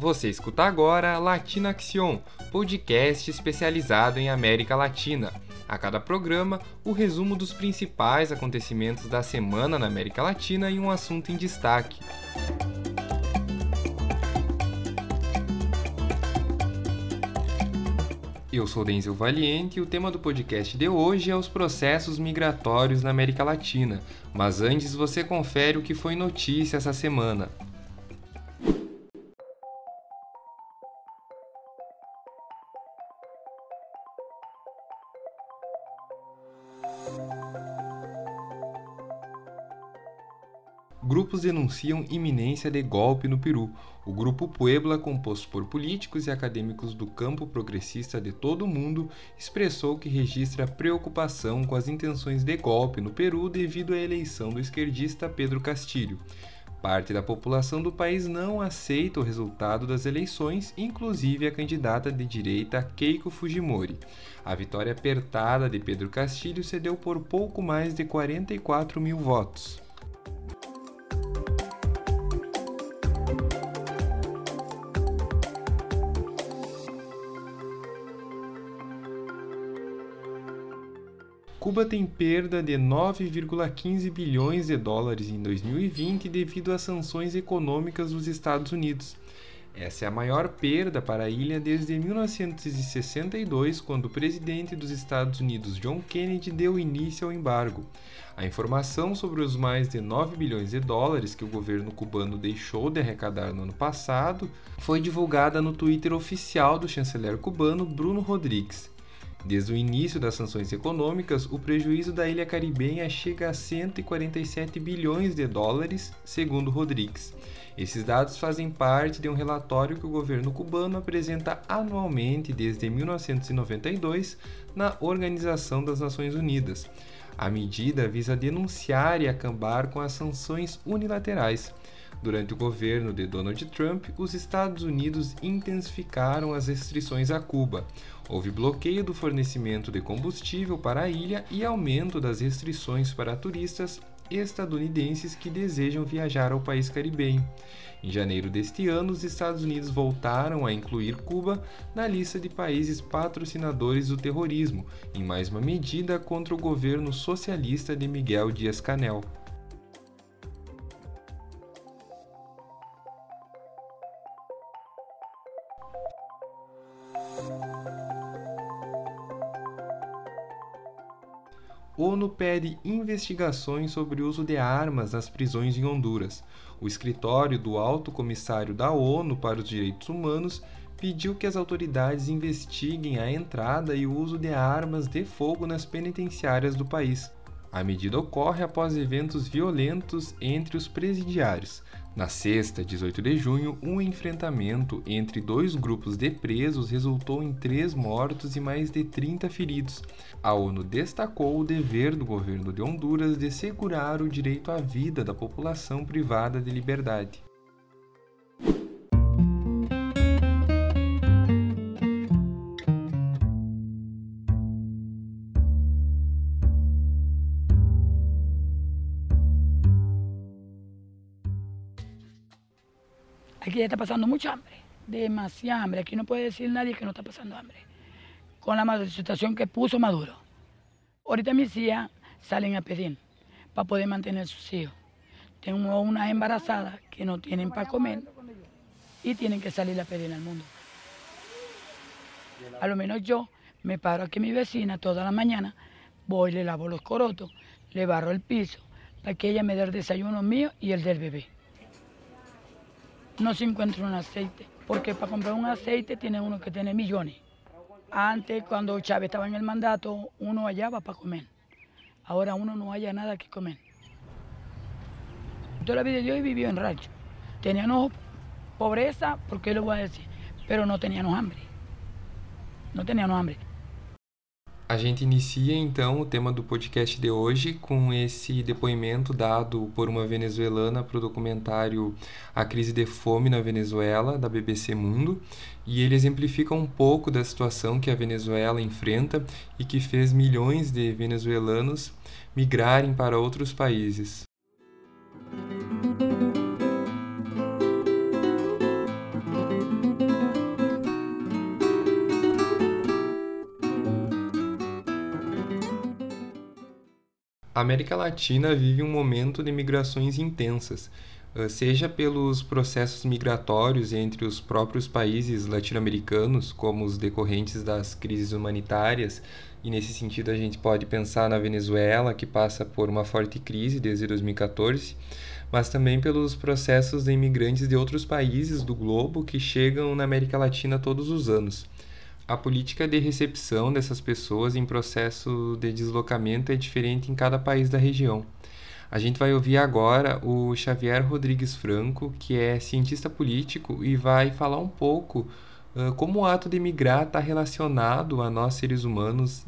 Você escuta agora Latina Action, podcast especializado em América Latina. A cada programa, o resumo dos principais acontecimentos da semana na América Latina e um assunto em destaque. Eu sou Denzel Valiente e o tema do podcast de hoje é os processos migratórios na América Latina. Mas antes você confere o que foi notícia essa semana. Grupos denunciam iminência de golpe no Peru. O Grupo Puebla, composto por políticos e acadêmicos do campo progressista de todo o mundo, expressou que registra preocupação com as intenções de golpe no Peru devido à eleição do esquerdista Pedro Castilho. Parte da população do país não aceita o resultado das eleições, inclusive a candidata de direita Keiko Fujimori. A vitória apertada de Pedro Castilho se deu por pouco mais de 44 mil votos. Cuba tem perda de 9,15 bilhões de dólares em 2020 devido às sanções econômicas dos Estados Unidos. Essa é a maior perda para a ilha desde 1962, quando o presidente dos Estados Unidos, John Kennedy, deu início ao embargo. A informação sobre os mais de 9 bilhões de dólares que o governo cubano deixou de arrecadar no ano passado foi divulgada no Twitter oficial do chanceler cubano Bruno Rodrigues. Desde o início das sanções econômicas, o prejuízo da ilha caribenha chega a 147 bilhões de dólares, segundo Rodrigues. Esses dados fazem parte de um relatório que o governo cubano apresenta anualmente desde 1992 na Organização das Nações Unidas. A medida visa denunciar e acabar com as sanções unilaterais. Durante o governo de Donald Trump, os Estados Unidos intensificaram as restrições a Cuba. Houve bloqueio do fornecimento de combustível para a ilha e aumento das restrições para turistas estadunidenses que desejam viajar ao país caribenho. Em janeiro deste ano, os Estados Unidos voltaram a incluir Cuba na lista de países patrocinadores do terrorismo, em mais uma medida contra o governo socialista de Miguel Dias-Canel. ONU pede investigações sobre o uso de armas nas prisões em Honduras. O escritório do Alto Comissário da ONU para os Direitos Humanos pediu que as autoridades investiguem a entrada e o uso de armas de fogo nas penitenciárias do país. A medida ocorre após eventos violentos entre os presidiários. Na sexta, 18 de junho, um enfrentamento entre dois grupos de presos resultou em três mortos e mais de 30 feridos. A ONU destacou o dever do governo de Honduras de segurar o direito à vida da população privada de liberdade. Está pasando mucha hambre, demasiada hambre. Aquí no puede decir nadie que no está pasando hambre. Con la situación que puso Maduro. Ahorita mis hijas salen a pedir para poder mantener sus hijos. Tengo unas embarazadas que no tienen para comer y tienen que salir a pedir al mundo. A lo menos yo me paro aquí a mi vecina toda la mañana, voy, le lavo los corotos, le barro el piso, para que ella me dé el desayuno mío y el del bebé no se encuentra un aceite, porque para comprar un aceite tiene uno que tiene millones. Antes, cuando Chávez estaba en el mandato, uno hallaba para comer. Ahora uno no haya nada que comer. Toda la vida yo he vivido en rancho. Teníamos pobreza, ¿por qué lo voy a decir? Pero no teníamos hambre. No teníamos hambre. A gente inicia então o tema do podcast de hoje com esse depoimento dado por uma venezuelana para o documentário A Crise de Fome na Venezuela, da BBC Mundo, e ele exemplifica um pouco da situação que a Venezuela enfrenta e que fez milhões de venezuelanos migrarem para outros países. A América Latina vive um momento de migrações intensas, eh, seja pelos processos migratórios entre os próprios países latino-americanos, como os decorrentes das crises humanitárias, e nesse sentido a gente pode pensar na Venezuela, que passa por uma forte crise desde 2014, mas também pelos processos de imigrantes de outros países do globo que chegam na América Latina todos os anos a política de recepção dessas pessoas em processo de deslocamento é diferente em cada país da região. A gente vai ouvir agora o Xavier Rodrigues Franco, que é cientista político e vai falar um pouco uh, como o ato de migrar está relacionado a nós seres humanos.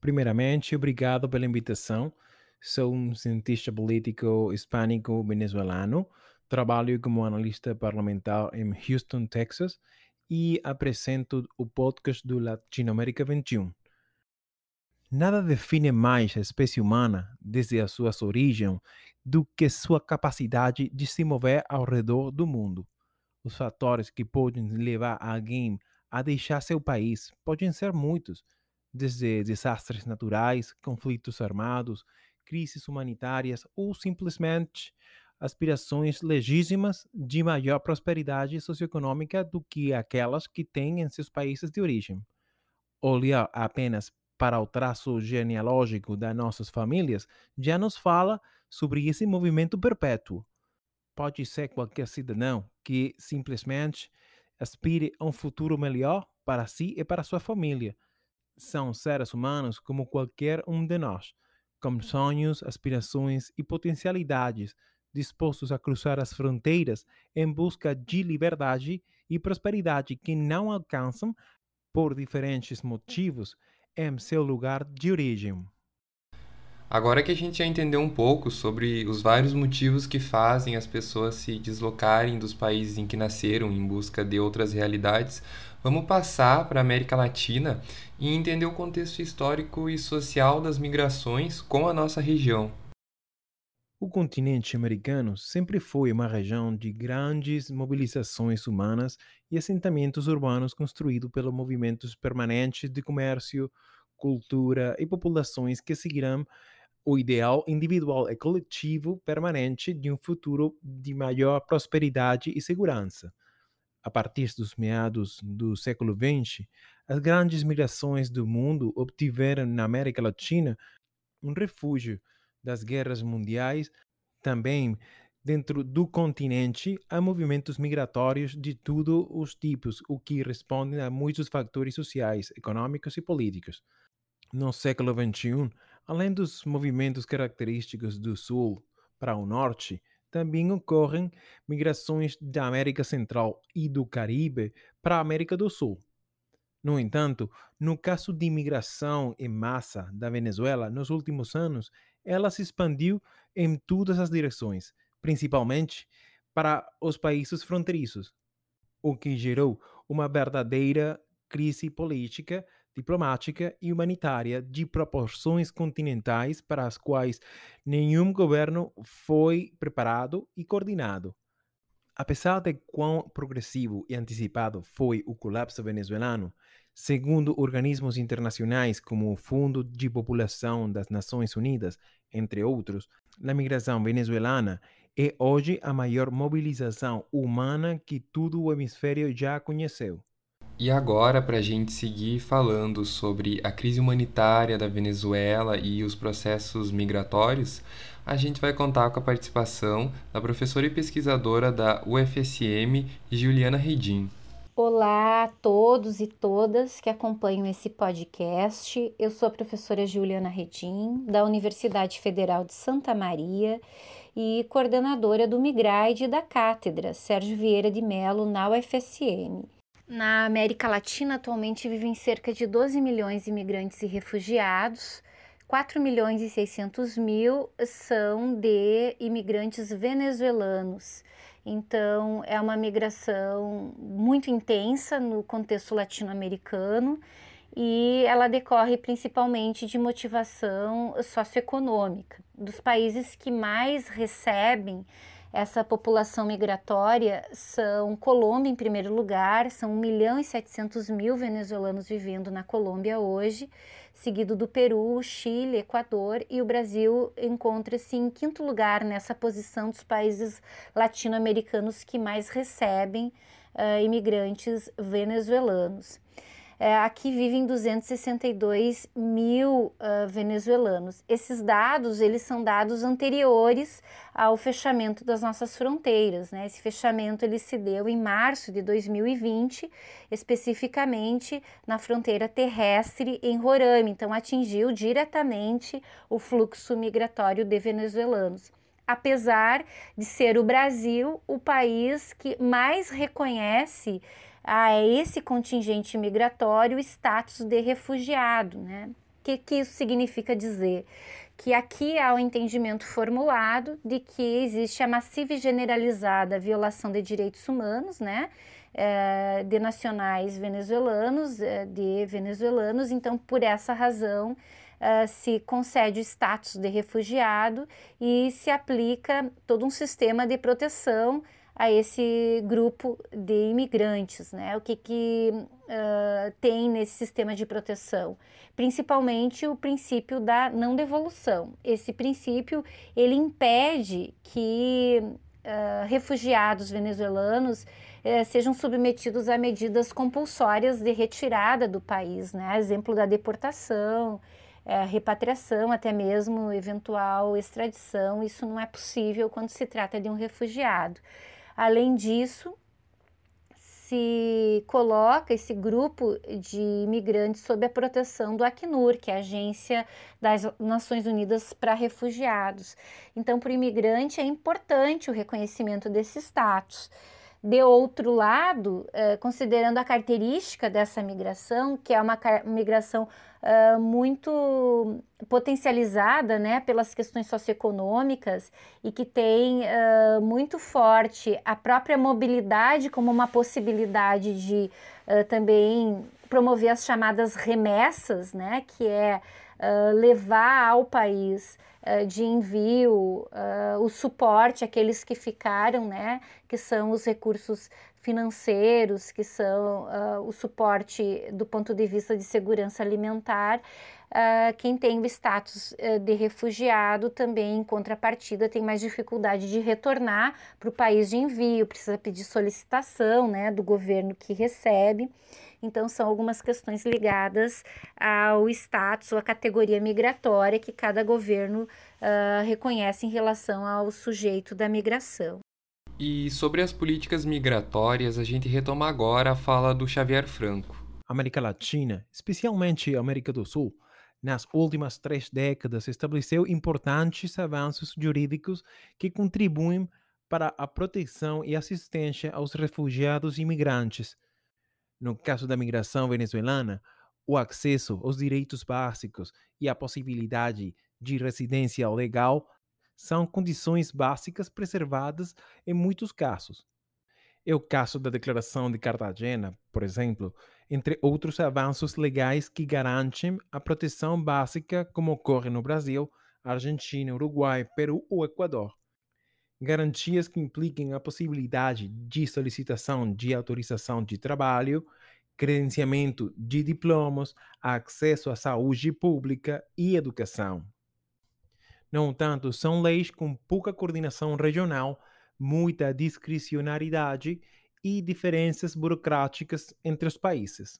Primeiramente, obrigado pela invitação. Sou um cientista político hispânico venezuelano. Trabalho como analista parlamentar em Houston, Texas e apresento o podcast do Latinoamérica 21. Nada define mais a espécie humana desde a sua origem do que sua capacidade de se mover ao redor do mundo. Os fatores que podem levar alguém a deixar seu país podem ser muitos, desde desastres naturais, conflitos armados, crises humanitárias ou simplesmente aspirações legítimas de maior prosperidade socioeconômica do que aquelas que têm em seus países de origem. Olhar apenas para o traço genealógico das nossas famílias já nos fala sobre esse movimento perpétuo. Pode ser qualquer cidadão que simplesmente aspire a um futuro melhor para si e para sua família. São seres humanos como qualquer um de nós, com sonhos, aspirações e potencialidades dispostos a cruzar as fronteiras em busca de liberdade e prosperidade que não alcançam, por diferentes motivos, em seu lugar de origem. Agora que a gente já entendeu um pouco sobre os vários motivos que fazem as pessoas se deslocarem dos países em que nasceram em busca de outras realidades, vamos passar para a América Latina e entender o contexto histórico e social das migrações com a nossa região. O continente americano sempre foi uma região de grandes mobilizações humanas e assentamentos urbanos construídos pelos movimentos permanentes de comércio, cultura e populações que seguirão o ideal individual e coletivo permanente de um futuro de maior prosperidade e segurança. A partir dos meados do século XX, as grandes migrações do mundo obtiveram na América Latina um refúgio das guerras mundiais, também dentro do continente há movimentos migratórios de todos os tipos, o que responde a muitos fatores sociais, econômicos e políticos. No século XXI, além dos movimentos característicos do Sul para o Norte, também ocorrem migrações da América Central e do Caribe para a América do Sul. No entanto, no caso de imigração em massa da Venezuela nos últimos anos, ela se expandiu em todas as direções, principalmente para os países fronteiriços, o que gerou uma verdadeira crise política, diplomática e humanitária de proporções continentais para as quais nenhum governo foi preparado e coordenado. Apesar de quão progressivo e antecipado foi o colapso venezuelano, segundo organismos internacionais como o Fundo de População das Nações Unidas, entre outros, a migração venezuelana é hoje a maior mobilização humana que todo o hemisfério já conheceu. E agora, para a gente seguir falando sobre a crise humanitária da Venezuela e os processos migratórios, a gente vai contar com a participação da professora e pesquisadora da UFSM, Juliana Redim. Olá a todos e todas que acompanham esse podcast. Eu sou a professora Juliana Redim, da Universidade Federal de Santa Maria e coordenadora do Migride da Cátedra Sérgio Vieira de Mello na UFSM. Na América Latina, atualmente vivem cerca de 12 milhões de imigrantes e refugiados. 4 milhões e 600 mil são de imigrantes venezuelanos. Então, é uma migração muito intensa no contexto latino-americano e ela decorre principalmente de motivação socioeconômica. Dos países que mais recebem essa população migratória são Colômbia em primeiro lugar, são 1 milhão e 700 mil venezuelanos vivendo na Colômbia hoje, seguido do Peru, Chile, Equador e o Brasil encontra-se em quinto lugar nessa posição dos países latino-americanos que mais recebem uh, imigrantes venezuelanos. É, aqui vivem 262 mil uh, venezuelanos. Esses dados, eles são dados anteriores ao fechamento das nossas fronteiras. Né? Esse fechamento ele se deu em março de 2020, especificamente na fronteira terrestre em Roraima. Então, atingiu diretamente o fluxo migratório de venezuelanos apesar de ser o Brasil o país que mais reconhece a esse contingente migratório o status de refugiado. Né? O que, que isso significa dizer? Que aqui há o entendimento formulado de que existe a massiva e generalizada violação de direitos humanos, né? É, de nacionais venezuelanos, é, de venezuelanos, então por essa razão Uh, se concede o status de refugiado e se aplica todo um sistema de proteção a esse grupo de imigrantes, né? O que, que uh, tem nesse sistema de proteção? Principalmente o princípio da não devolução. Esse princípio ele impede que uh, refugiados venezuelanos sejam submetidos a medidas compulsórias de retirada do país, né? Exemplo da deportação, eh, repatriação, até mesmo eventual extradição. Isso não é possível quando se trata de um refugiado. Além disso, se coloca esse grupo de imigrantes sob a proteção do Acnur, que é a Agência das Nações Unidas para Refugiados. Então, para o imigrante é importante o reconhecimento desse status. De outro lado, eh, considerando a característica dessa migração, que é uma migração uh, muito potencializada né, pelas questões socioeconômicas e que tem uh, muito forte a própria mobilidade como uma possibilidade de uh, também promover as chamadas remessas, né, que é levar ao país de envio o suporte àqueles que ficaram, né, que são os recursos financeiros, que são uh, o suporte do ponto de vista de segurança alimentar. Uh, quem tem o status uh, de refugiado também, em contrapartida, tem mais dificuldade de retornar para o país de envio, precisa pedir solicitação né, do governo que recebe. Então, são algumas questões ligadas ao status ou à categoria migratória que cada governo uh, reconhece em relação ao sujeito da migração. E sobre as políticas migratórias, a gente retoma agora a fala do Xavier Franco. América Latina, especialmente a América do Sul, nas últimas três décadas estabeleceu importantes avanços jurídicos que contribuem para a proteção e assistência aos refugiados e imigrantes. No caso da migração venezuelana, o acesso aos direitos básicos e a possibilidade de residência legal são condições básicas preservadas em muitos casos. É o caso da Declaração de Cartagena, por exemplo, entre outros avanços legais que garantem a proteção básica, como ocorre no Brasil, Argentina, Uruguai, Peru ou Equador. Garantias que impliquem a possibilidade de solicitação de autorização de trabalho, credenciamento de diplomas, acesso à saúde pública e educação. No entanto, são leis com pouca coordenação regional, muita discricionariedade e diferenças burocráticas entre os países.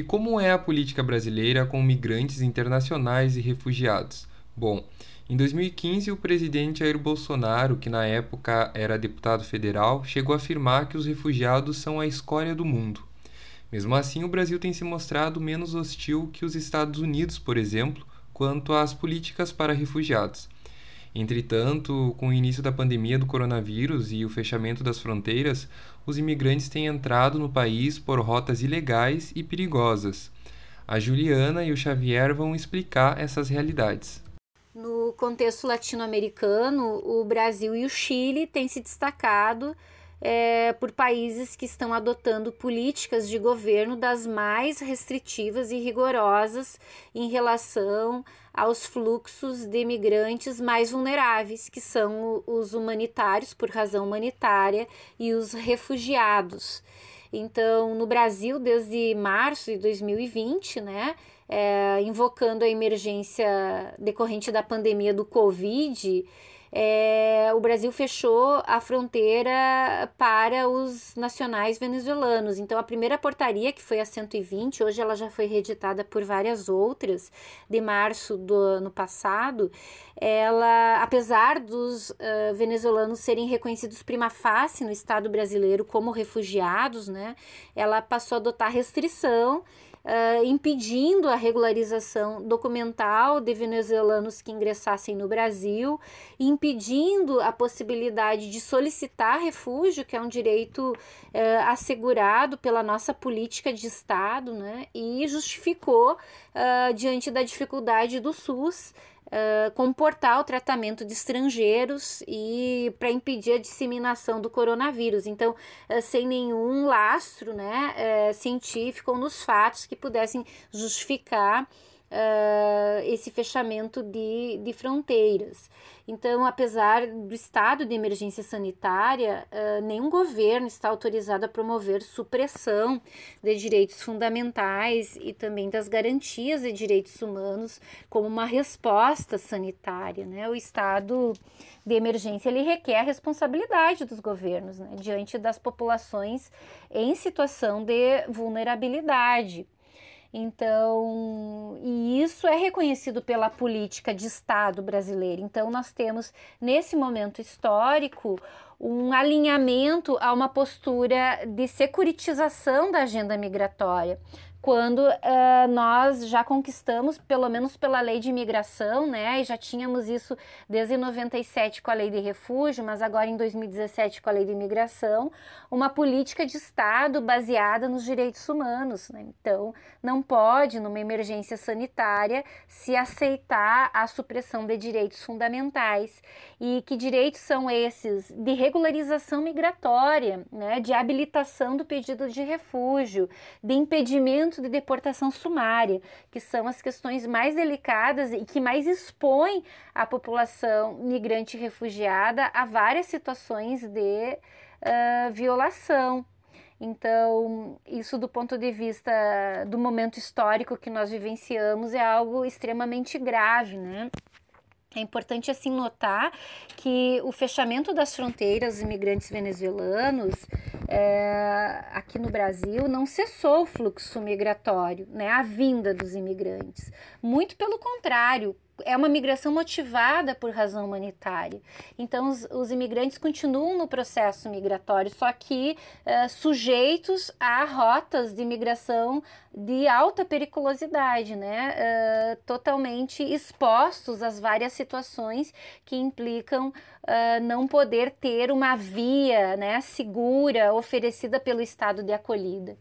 E como é a política brasileira com migrantes internacionais e refugiados? Bom, em 2015, o presidente Jair Bolsonaro, que na época era deputado federal, chegou a afirmar que os refugiados são a escória do mundo. Mesmo assim, o Brasil tem se mostrado menos hostil que os Estados Unidos, por exemplo, quanto às políticas para refugiados. Entretanto, com o início da pandemia do coronavírus e o fechamento das fronteiras, os imigrantes têm entrado no país por rotas ilegais e perigosas. A Juliana e o Xavier vão explicar essas realidades. No contexto latino-americano, o Brasil e o Chile têm se destacado é, por países que estão adotando políticas de governo das mais restritivas e rigorosas em relação aos fluxos de imigrantes mais vulneráveis, que são os humanitários, por razão humanitária, e os refugiados. Então, no Brasil, desde março de 2020, né, é, invocando a emergência decorrente da pandemia do Covid, é, o Brasil fechou a fronteira para os nacionais venezuelanos. Então, a primeira portaria, que foi a 120, hoje ela já foi reeditada por várias outras, de março do ano passado, ela, apesar dos uh, venezuelanos serem reconhecidos prima facie no Estado brasileiro como refugiados, né, ela passou a adotar restrição uh, impedindo a regularização documental de venezuelanos que ingressassem no Brasil, impedindo a possibilidade de solicitar refúgio, que é um direito uh, assegurado pela nossa política de Estado, né? e justificou, uh, diante da dificuldade do SUS, uh, comportar o tratamento de estrangeiros e para impedir a disseminação do coronavírus. Então, uh, sem nenhum lastro né, uh, científico ou nos fatos que pudessem justificar uh, esse fechamento de, de fronteiras. Então, apesar do estado de emergência sanitária, uh, nenhum governo está autorizado a promover supressão de direitos fundamentais e também das garantias de direitos humanos como uma resposta sanitária. Né? O estado de emergência ele requer a responsabilidade dos governos né? diante das populações em situação de vulnerabilidade. Então, e isso é reconhecido pela política de Estado brasileira. Então, nós temos nesse momento histórico um alinhamento a uma postura de securitização da agenda migratória quando uh, nós já conquistamos, pelo menos pela lei de imigração, né, e já tínhamos isso desde 97 com a lei de refúgio, mas agora em 2017 com a lei de imigração, uma política de Estado baseada nos direitos humanos. Né? Então, não pode, numa emergência sanitária, se aceitar a supressão de direitos fundamentais. E que direitos são esses? De regularização migratória, né, de habilitação do pedido de refúgio, de impedimento de deportação sumária, que são as questões mais delicadas e que mais expõem a população migrante e refugiada a várias situações de uh, violação. Então, isso do ponto de vista do momento histórico que nós vivenciamos é algo extremamente grave, né? É importante assim notar que o fechamento das fronteiras dos imigrantes venezuelanos é, aqui no Brasil não cessou o fluxo migratório, né, a vinda dos imigrantes. Muito pelo contrário, é uma migração motivada por razão humanitária. Então, os, os imigrantes continuam no processo migratório, só que uh, sujeitos a rotas de migração de alta periculosidade, né? Uh, totalmente expostos às várias situações que implicam uh, não poder ter uma via né, segura oferecida pelo Estado de acolhida.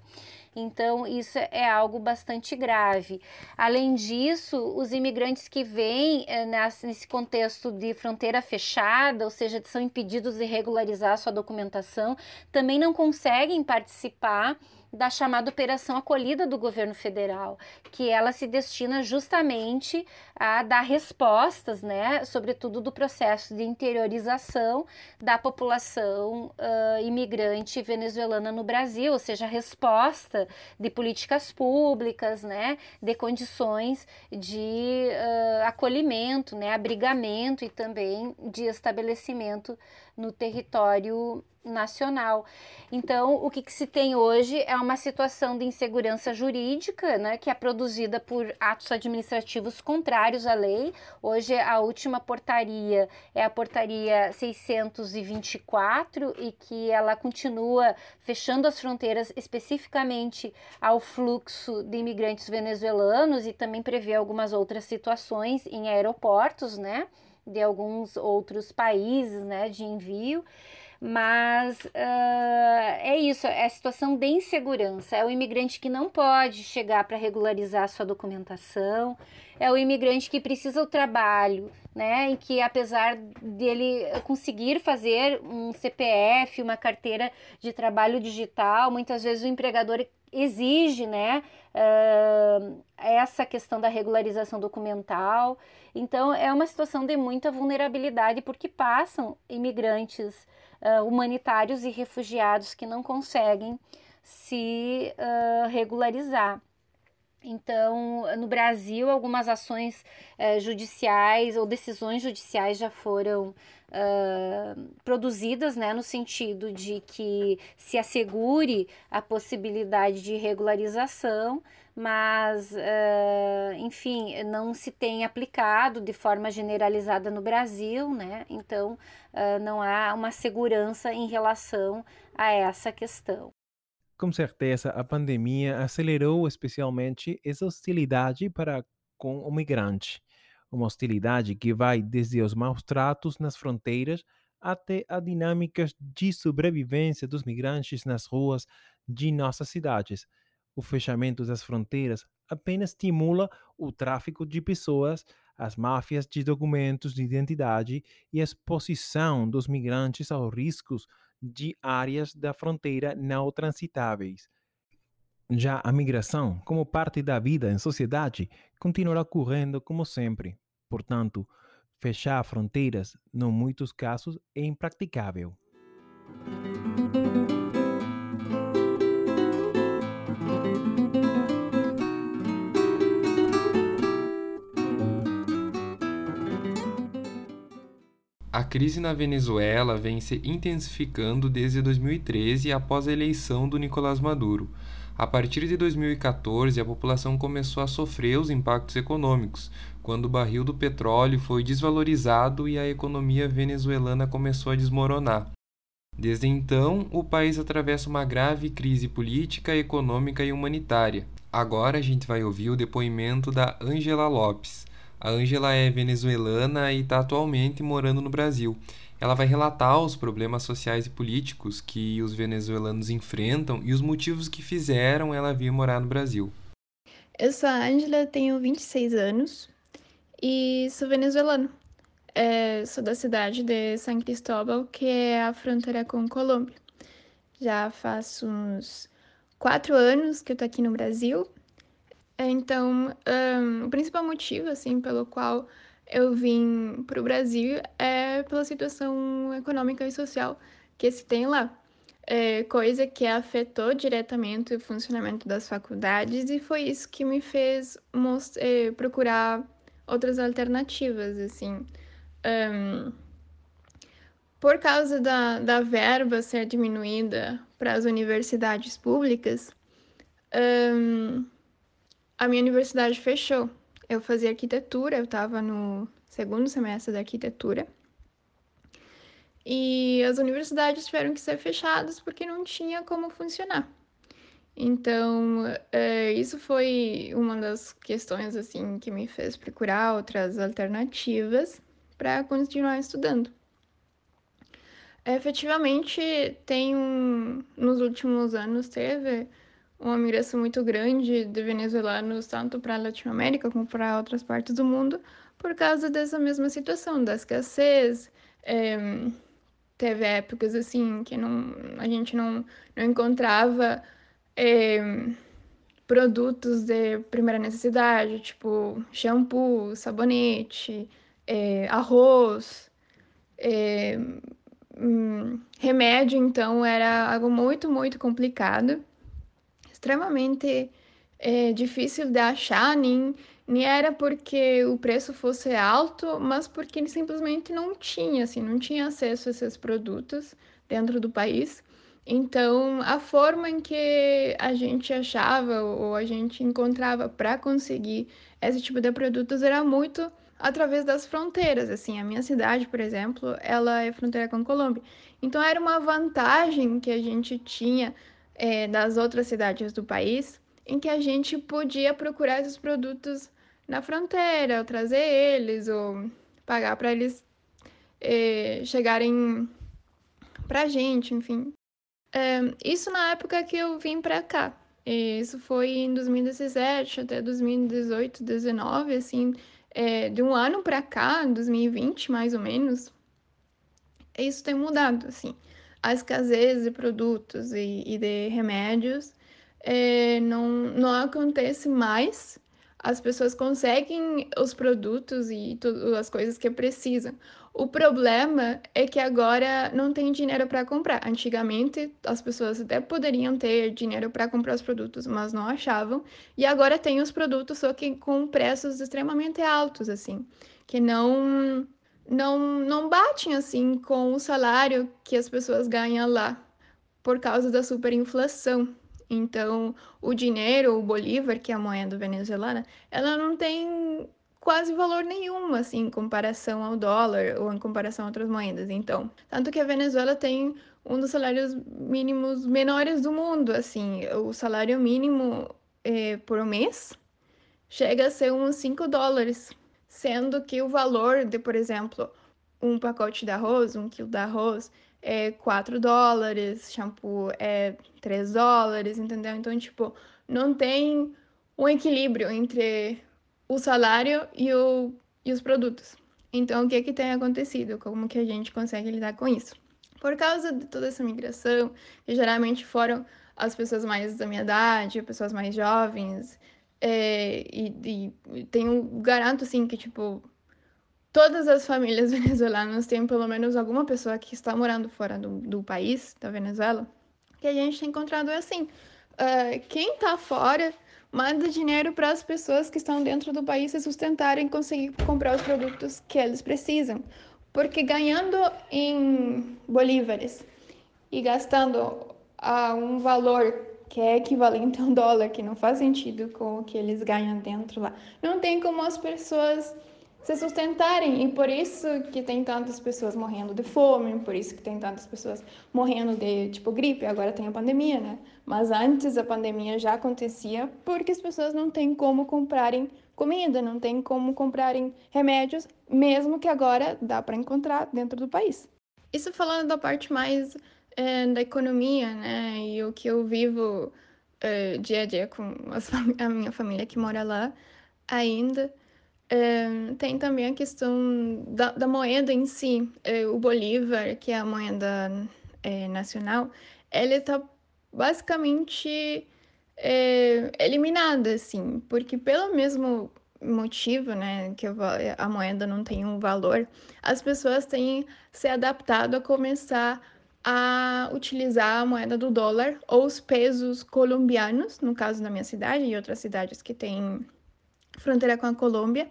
Então, isso é algo bastante grave. Além disso, os imigrantes que vêm é, nesse contexto de fronteira fechada, ou seja, são impedidos de regularizar sua documentação, também não conseguem participar da chamada Operação Acolhida do governo federal, que ela se destina justamente a dar respostas, né, sobretudo do processo de interiorização da população uh, imigrante venezuelana no Brasil, ou seja, resposta de políticas públicas, né, de condições de uh, acolhimento, né, abrigamento e também de estabelecimento no território nacional. Então, o que, que, se tem hoje é uma situação de insegurança jurídica, né, que é produzida por atos administrativos contrários à lei. Hoje, a última portaria é a portaria 624 e que ela continua fechando as fronteiras especificamente ao fluxo de imigrantes venezuelanos e também prevê algumas outras situações em aeroportos, né? de alguns outros países, né, de envio, Mas uh, é isso, é a situação de insegurança. É o imigrante que não pode chegar para regularizar sua documentação, é o imigrante que precisa o trabalho, né? E que apesar dele conseguir fazer um CPF, uma carteira de trabalho digital, muitas vezes o empregador exige, né? Uh, essa questão da regularização documental. Então, é uma situação de muita vulnerabilidade, porque passam imigrantes uh, humanitários e refugiados que não conseguem se uh, regularizar. Então, no Brasil, algumas ações uh, judiciais ou decisões judiciais já foram uh, produzidas, né, no sentido de que se assegure a possibilidade de regularização, mas, uh, enfim, não se tem aplicado de forma generalizada no Brasil, né? Então, uh, não há uma segurança em relação a essa questão. Com certeza, a pandemia acelerou especialmente essa hostilidade para com o migrante. Uma hostilidade que vai desde os maus tratos nas fronteiras até a dinâmicas de sobrevivência dos migrantes nas ruas de nossas cidades o fechamento das fronteiras apenas estimula o tráfico de pessoas, as máfias de documentos de identidade e a exposição dos migrantes aos riscos de áreas da fronteira não transitáveis. Já a migração, como parte da vida em sociedade, continuará ocorrendo como sempre. Portanto, fechar fronteiras, em muitos casos, é impraticável. Crise na Venezuela vem se intensificando desde 2013 após a eleição do Nicolás Maduro. A partir de 2014, a população começou a sofrer os impactos econômicos, quando o barril do petróleo foi desvalorizado e a economia venezuelana começou a desmoronar. Desde então, o país atravessa uma grave crise política, econômica e humanitária. Agora a gente vai ouvir o depoimento da Angela Lopes. A Ângela é venezuelana e está atualmente morando no Brasil. Ela vai relatar os problemas sociais e políticos que os venezuelanos enfrentam e os motivos que fizeram ela vir morar no Brasil. Eu sou a Ângela, tenho 26 anos e sou venezuelana. É, sou da cidade de San Cristóbal, que é a fronteira com Colômbia. Já faço uns quatro anos que eu tô aqui no Brasil então, um, o principal motivo, assim, pelo qual eu vim para o Brasil é pela situação econômica e social que se tem lá. É, coisa que afetou diretamente o funcionamento das faculdades e foi isso que me fez é, procurar outras alternativas, assim. Um, por causa da, da verba ser diminuída para as universidades públicas, um, a minha universidade fechou. Eu fazia arquitetura, eu estava no segundo semestre da arquitetura. E as universidades tiveram que ser fechadas porque não tinha como funcionar. Então, é, isso foi uma das questões assim que me fez procurar outras alternativas para continuar estudando. Efetivamente, tem um, nos últimos anos teve uma migração muito grande de venezuelanos, tanto para a Latinoamérica como para outras partes do mundo, por causa dessa mesma situação, da escassez. É, teve épocas assim que não, a gente não, não encontrava é, produtos de primeira necessidade, tipo shampoo, sabonete, é, arroz, hum, remédio, então era algo muito, muito complicado extremamente é, difícil de achar, nem, nem era porque o preço fosse alto, mas porque ele simplesmente não tinha, assim, não tinha acesso a esses produtos dentro do país. Então, a forma em que a gente achava ou a gente encontrava para conseguir esse tipo de produtos era muito através das fronteiras. Assim, a minha cidade, por exemplo, ela é fronteira com a Colômbia. Então, era uma vantagem que a gente tinha é, das outras cidades do país, em que a gente podia procurar esses produtos na fronteira, ou trazer eles, ou pagar para eles é, chegarem pra gente, enfim. É, isso na época que eu vim pra cá. Isso foi em 2017 até 2018, 2019, assim, é, de um ano pra cá, 2020 mais ou menos, isso tem mudado, assim. A escassez de produtos e, e de remédios é, não, não acontece mais. As pessoas conseguem os produtos e tudo, as coisas que precisam. O problema é que agora não tem dinheiro para comprar. Antigamente, as pessoas até poderiam ter dinheiro para comprar os produtos, mas não achavam. E agora tem os produtos, só que com preços extremamente altos, assim, que não não não batem assim com o salário que as pessoas ganham lá por causa da superinflação. Então, o dinheiro, o bolívar, que é a moeda venezuelana, ela não tem quase valor nenhum, assim, em comparação ao dólar ou em comparação a outras moedas. Então, tanto que a Venezuela tem um dos salários mínimos menores do mundo, assim, o salário mínimo é, por mês chega a ser uns 5 dólares, sendo que o valor de, por exemplo, um pacote de arroz, um quilo de arroz, é 4 dólares, shampoo é 3 dólares, entendeu? Então, tipo, não tem um equilíbrio entre o salário e, o, e os produtos. Então, o que, é que tem acontecido? Como que a gente consegue lidar com isso? Por causa de toda essa migração, que geralmente foram as pessoas mais da minha idade, pessoas mais jovens, é, e, e tenho, garanto, assim, que, tipo, todas as famílias venezuelanas têm pelo menos alguma pessoa que está morando fora do, do país, da Venezuela, que a gente tem encontrado é assim, uh, quem está fora manda dinheiro para as pessoas que estão dentro do país se sustentarem conseguir comprar os produtos que eles precisam. Porque ganhando em bolívares e gastando a um valor que é equivalente a um dólar, que não faz sentido com o que eles ganham dentro lá, não tem como as pessoas se sustentarem. E por isso que tem tantas pessoas morrendo de fome, por isso que tem tantas pessoas morrendo de, tipo, gripe. Agora tem a pandemia, né? Mas antes a pandemia já acontecia porque as pessoas não têm como comprarem comida, não têm como comprarem remédios, mesmo que agora dá para encontrar dentro do país. Isso falando da parte mais é, da economia, né? E o que eu vivo é, dia a dia com a minha família que mora lá ainda. É, tem também a questão da, da moeda em si. O Bolívar, que é a moeda nacional, ele está basicamente eliminada, assim, porque pelo mesmo motivo, né, que a moeda não tem um valor, as pessoas têm se adaptado a começar a utilizar a moeda do dólar ou os pesos colombianos, no caso da minha cidade e outras cidades que têm fronteira com a Colômbia.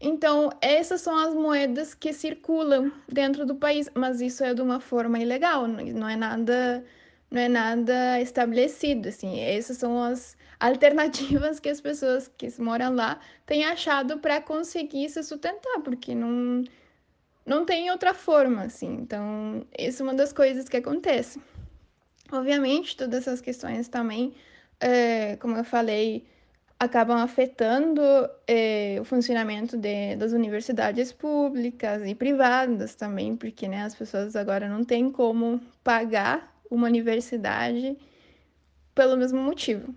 Então, essas são as moedas que circulam dentro do país, mas isso é de uma forma ilegal, não é nada, não é nada estabelecido, assim. Essas são as alternativas que as pessoas que moram lá têm achado para conseguir se sustentar, porque não não tem outra forma, assim. Então, isso é uma das coisas que acontece. Obviamente, todas essas questões também, é, como eu falei, acabam afetando eh, o funcionamento de, das universidades públicas e privadas também, porque né, as pessoas agora não têm como pagar uma universidade pelo mesmo motivo.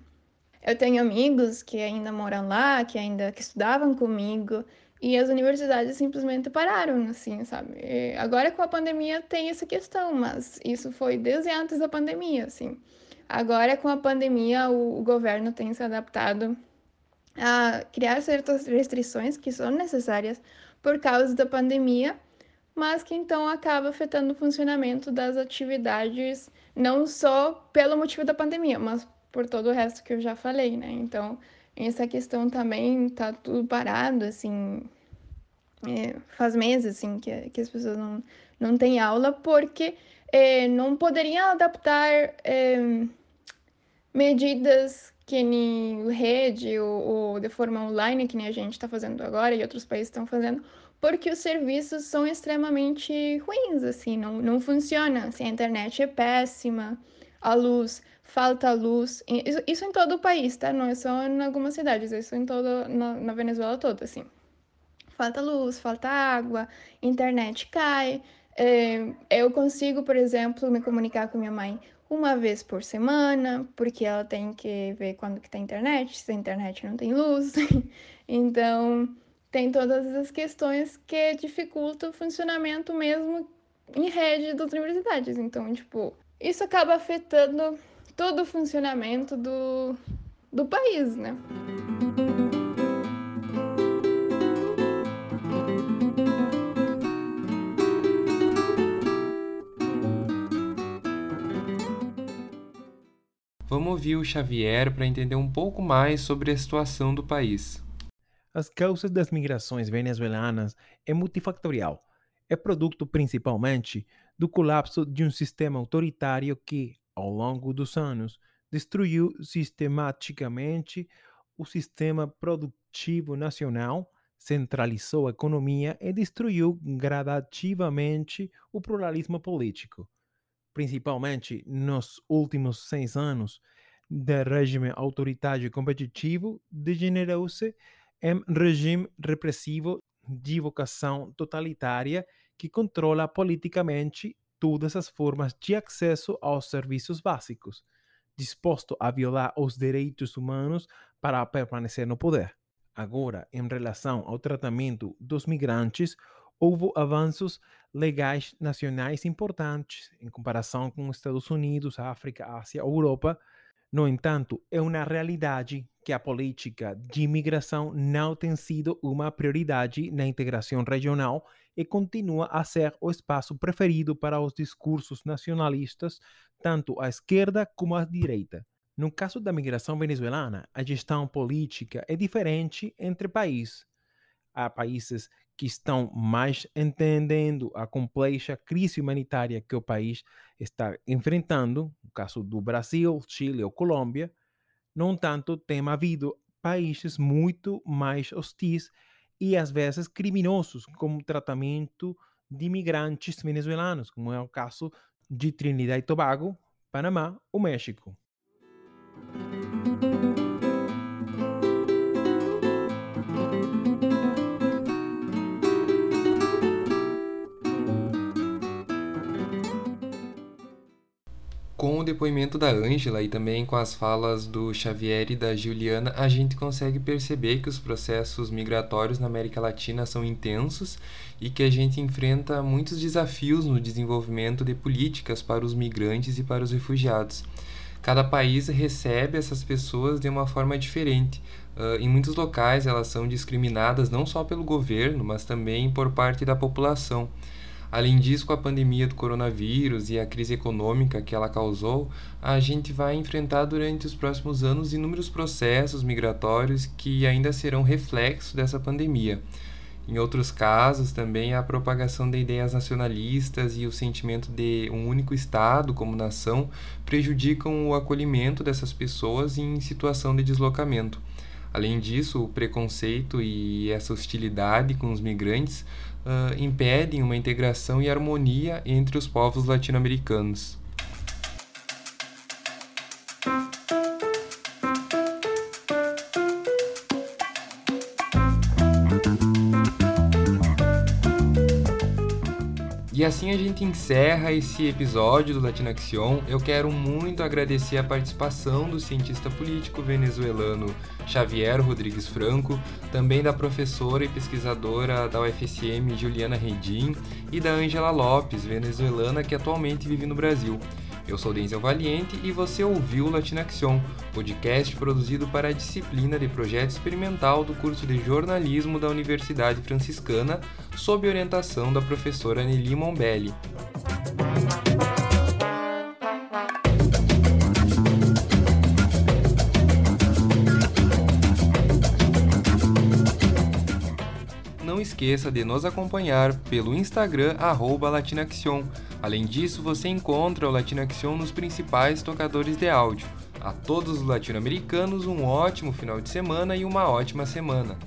Eu tenho amigos que ainda moram lá, que ainda que estudavam comigo, e as universidades simplesmente pararam, assim, sabe? E agora com a pandemia tem essa questão, mas isso foi desde antes da pandemia, assim. Agora com a pandemia o, o governo tem se adaptado a criar certas restrições que são necessárias por causa da pandemia, mas que então acaba afetando o funcionamento das atividades não só pelo motivo da pandemia, mas por todo o resto que eu já falei, né? Então, essa questão também tá tudo parado, assim, é, faz meses, assim, que, que as pessoas não, não têm aula porque é, não poderiam adaptar é, medidas que nem rede ou, ou de forma online, que nem a gente está fazendo agora e outros países estão fazendo, porque os serviços são extremamente ruins, assim, não, não funciona. Assim, a internet é péssima, a luz, falta luz. Isso, isso em todo o país, tá? Não é só em algumas cidades, isso em todo, na, na Venezuela toda, assim. Falta luz, falta água, internet cai, É, eu consigo, por exemplo, me comunicar com minha mãe uma vez por semana, porque ela tem que ver quando que tem internet, se a internet não tem luz. então, tem todas as questões que dificultam o funcionamento mesmo em rede das universidades. Então, tipo, isso acaba afetando todo o funcionamento do, do país, né? Vamos ouvir o Xavier para entender um pouco mais sobre a situação do país. As causas das migrações venezuelanas é multifactorial. É produto principalmente do colapso de um sistema autoritário que, ao longo dos anos, destruiu sistematicamente o sistema produtivo nacional, centralizou a economia e destruiu gradativamente o pluralismo político. Principalmente nos últimos seis anos do regime autoritário competitivo, degenerou-se em regime repressivo de vocação totalitária que controla politicamente todas as formas de acesso aos serviços básicos, disposto a violar os direitos humanos para permanecer no poder. Agora, em relação ao tratamento dos migrantes, houve avanços legais nacionais importantes em comparação com os Estados Unidos, África, Ásia, Europa. No entanto, é uma realidade que a política de imigração não tem sido uma prioridade na integração regional e continua a ser o espaço preferido para os discursos nacionalistas, tanto à esquerda como à direita. No caso da migração venezuelana, a gestão política é diferente entre países. Há países que estão mais entendendo a complexa crise humanitária que o país está enfrentando, no caso do Brasil, Chile ou Colômbia, não tanto tem havido países muito mais hostis e às vezes criminosos como o tratamento de imigrantes venezuelanos, como é o caso de Trinidad e Tobago, Panamá ou México. Com o depoimento da Ângela e também com as falas do Xavier e da Juliana, a gente consegue perceber que os processos migratórios na América Latina são intensos e que a gente enfrenta muitos desafios no desenvolvimento de políticas para os migrantes e para os refugiados. Cada país recebe essas pessoas de uma forma diferente. Uh, em muitos locais, elas são discriminadas não só pelo governo, mas também por parte da população. Além disso, com a pandemia do coronavírus e a crise econômica que ela causou, a gente vai enfrentar durante os próximos anos inúmeros processos migratórios que ainda serão reflexo dessa pandemia. Em outros casos, também a propagação de ideias nacionalistas e o sentimento de um único Estado como nação prejudicam o acolhimento dessas pessoas em situação de deslocamento. Além disso, o preconceito e essa hostilidade com os migrantes uh, impedem uma integração e harmonia entre os povos latino-americanos. E assim a gente encerra esse episódio do Latino Action. Eu quero muito agradecer a participação do cientista político venezuelano Xavier Rodrigues Franco, também da professora e pesquisadora da UFSM Juliana Redim e da Angela Lopes, venezuelana que atualmente vive no Brasil. Eu sou Denzel Valiente e você ouviu Action, podcast produzido para a disciplina de projeto experimental do curso de jornalismo da Universidade Franciscana, sob orientação da professora Nelly Mombelli. Não esqueça de nos acompanhar pelo Instagram @latinaction Além disso, você encontra o Latino Action nos principais tocadores de áudio. A todos os latino-americanos, um ótimo final de semana e uma ótima semana.